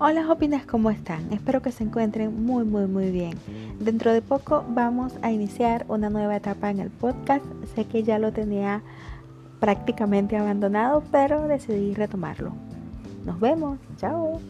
Hola Hopinas, ¿cómo están? Espero que se encuentren muy, muy, muy bien. Dentro de poco vamos a iniciar una nueva etapa en el podcast. Sé que ya lo tenía prácticamente abandonado, pero decidí retomarlo. Nos vemos, chao.